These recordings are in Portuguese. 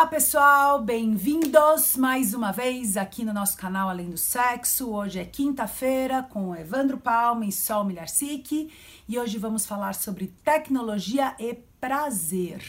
Olá pessoal, bem-vindos mais uma vez aqui no nosso canal Além do Sexo. Hoje é quinta-feira com Evandro Palma e Sol Milharcic e hoje vamos falar sobre tecnologia e prazer.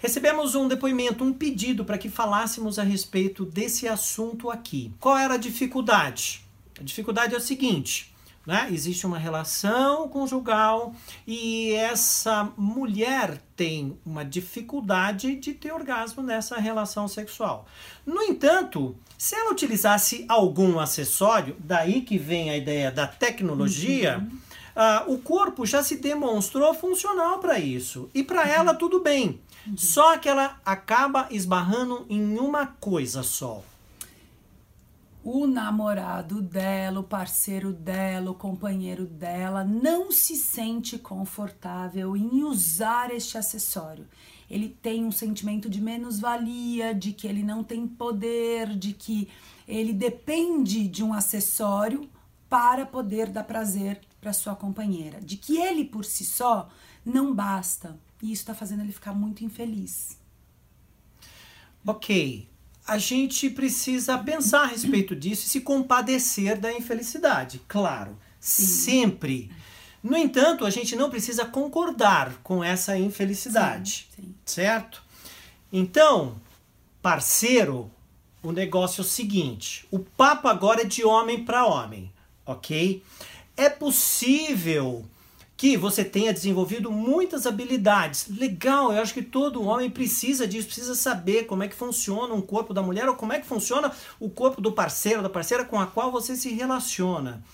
Recebemos um depoimento, um pedido para que falássemos a respeito desse assunto aqui. Qual era a dificuldade? A dificuldade é a seguinte: né? Existe uma relação conjugal e essa mulher tem uma dificuldade de ter orgasmo nessa relação sexual. No entanto, se ela utilizasse algum acessório, daí que vem a ideia da tecnologia. Uhum. Uh, o corpo já se demonstrou funcional para isso. E para uhum. ela tudo bem. Uhum. Só que ela acaba esbarrando em uma coisa só o namorado dela, o parceiro dela, o companheiro dela não se sente confortável em usar este acessório. Ele tem um sentimento de menos-valia, de que ele não tem poder, de que ele depende de um acessório para poder dar prazer para sua companheira, de que ele por si só não basta. E isso está fazendo ele ficar muito infeliz. Ok, a gente precisa pensar a respeito disso e se compadecer da infelicidade, claro, Sim. sempre. No entanto, a gente não precisa concordar com essa infelicidade, Sim. Sim. certo? Então, parceiro, o negócio é o seguinte: o papo agora é de homem para homem, ok? É possível que você tenha desenvolvido muitas habilidades. Legal, eu acho que todo homem precisa disso, precisa saber como é que funciona um corpo da mulher ou como é que funciona o corpo do parceiro, da parceira com a qual você se relaciona.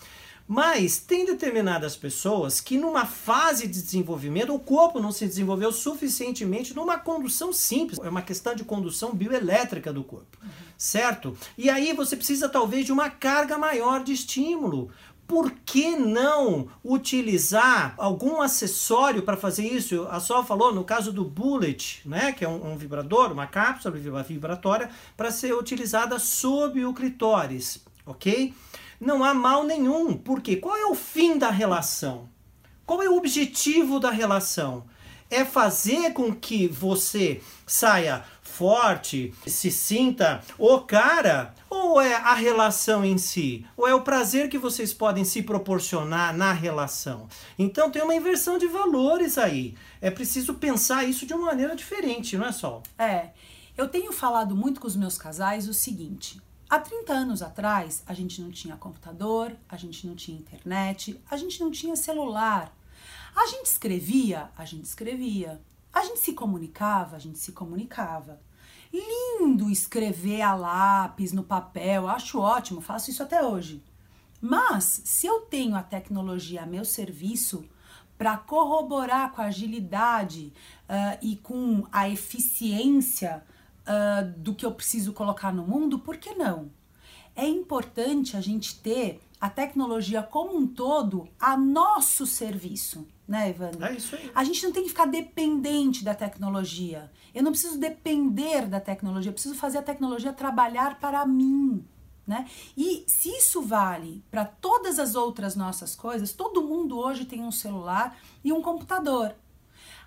Mas tem determinadas pessoas que numa fase de desenvolvimento o corpo não se desenvolveu suficientemente numa condução simples, é uma questão de condução bioelétrica do corpo, certo? E aí você precisa talvez de uma carga maior de estímulo por que não utilizar algum acessório para fazer isso? A Sol falou no caso do Bullet, né, que é um, um vibrador, uma cápsula vibratória para ser utilizada sob o clitóris, ok? Não há mal nenhum, porque qual é o fim da relação? Qual é o objetivo da relação? É fazer com que você saia forte, se sinta o cara, ou é a relação em si? Ou é o prazer que vocês podem se proporcionar na relação? Então tem uma inversão de valores aí. É preciso pensar isso de uma maneira diferente, não é, Sol? É. Eu tenho falado muito com os meus casais o seguinte: há 30 anos atrás, a gente não tinha computador, a gente não tinha internet, a gente não tinha celular. A gente escrevia, a gente escrevia. A gente se comunicava, a gente se comunicava. Lindo escrever a lápis no papel, acho ótimo, faço isso até hoje. Mas se eu tenho a tecnologia a meu serviço para corroborar com a agilidade uh, e com a eficiência uh, do que eu preciso colocar no mundo, por que não? É importante a gente ter a tecnologia como um todo a nosso serviço né, Evandro? É isso aí. A gente não tem que ficar dependente da tecnologia. Eu não preciso depender da tecnologia, eu preciso fazer a tecnologia trabalhar para mim. Né? E se isso vale para todas as outras nossas coisas, todo mundo hoje tem um celular e um computador.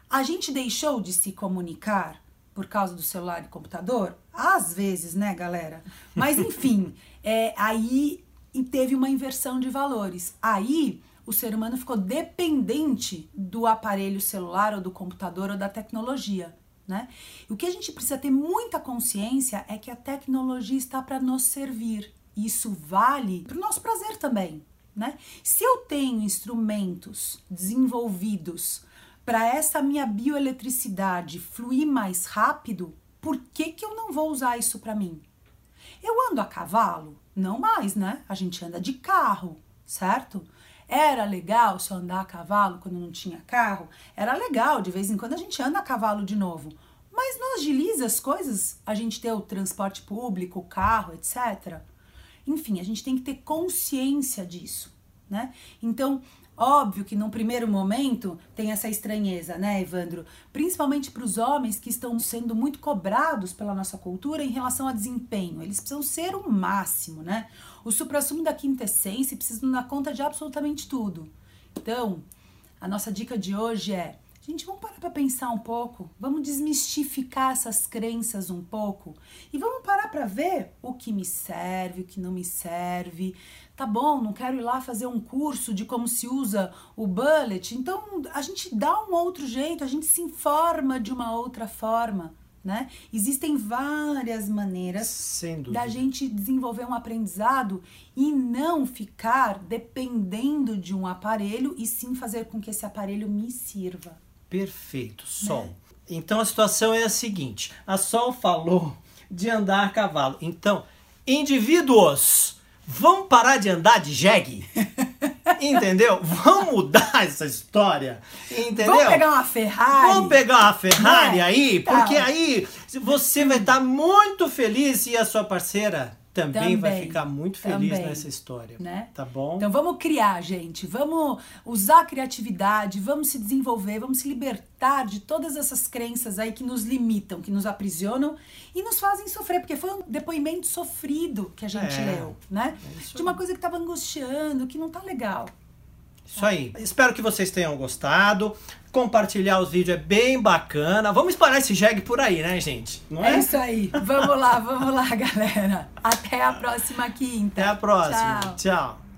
A gente deixou de se comunicar por causa do celular e computador? Às vezes, né, galera? Mas enfim, é, aí teve uma inversão de valores. Aí o ser humano ficou dependente do aparelho celular ou do computador ou da tecnologia. Né? O que a gente precisa ter muita consciência é que a tecnologia está para nos servir. Isso vale para o nosso prazer também. Né? Se eu tenho instrumentos desenvolvidos para essa minha bioeletricidade fluir mais rápido, por que, que eu não vou usar isso para mim? Eu ando a cavalo? Não mais, né? A gente anda de carro, certo? Era legal eu andar a cavalo quando não tinha carro? Era legal, de vez em quando a gente anda a cavalo de novo. Mas não agiliza as coisas a gente ter o transporte público, o carro, etc. Enfim, a gente tem que ter consciência disso, né? Então, Óbvio que num primeiro momento tem essa estranheza, né, Evandro? Principalmente para os homens que estão sendo muito cobrados pela nossa cultura em relação a desempenho. Eles precisam ser o máximo, né? O supra-sumo da quintessência precisa dar conta de absolutamente tudo. Então, a nossa dica de hoje é Gente, vamos parar para pensar um pouco, vamos desmistificar essas crenças um pouco e vamos parar para ver o que me serve, o que não me serve. Tá bom, não quero ir lá fazer um curso de como se usa o bullet, então a gente dá um outro jeito, a gente se informa de uma outra forma. Né? Existem várias maneiras da gente desenvolver um aprendizado e não ficar dependendo de um aparelho e sim fazer com que esse aparelho me sirva. Perfeito, Sol. Né? Então a situação é a seguinte: a Sol falou de andar a cavalo. Então, indivíduos, vão parar de andar de jegue? Entendeu? Vamos mudar essa história. Entendeu? Vamos pegar uma Ferrari. Vamos pegar uma Ferrari é? aí, porque tá. aí você vai estar muito feliz e a sua parceira também, também, vai ficar muito feliz também, nessa história. Né? Tá bom? Então vamos criar, gente. Vamos usar a criatividade, vamos se desenvolver, vamos se libertar de todas essas crenças aí que nos limitam, que nos aprisionam e nos fazem sofrer, porque foi um depoimento sofrido que a gente é, leu, né? É de uma coisa que estava angustiando, que não tá legal. Isso aí. Espero que vocês tenham gostado. Compartilhar os vídeos é bem bacana. Vamos espalhar esse jegue por aí, né, gente? Não é? é isso aí. Vamos lá, vamos lá, galera. Até a próxima quinta. Até a próxima. Tchau. Tchau.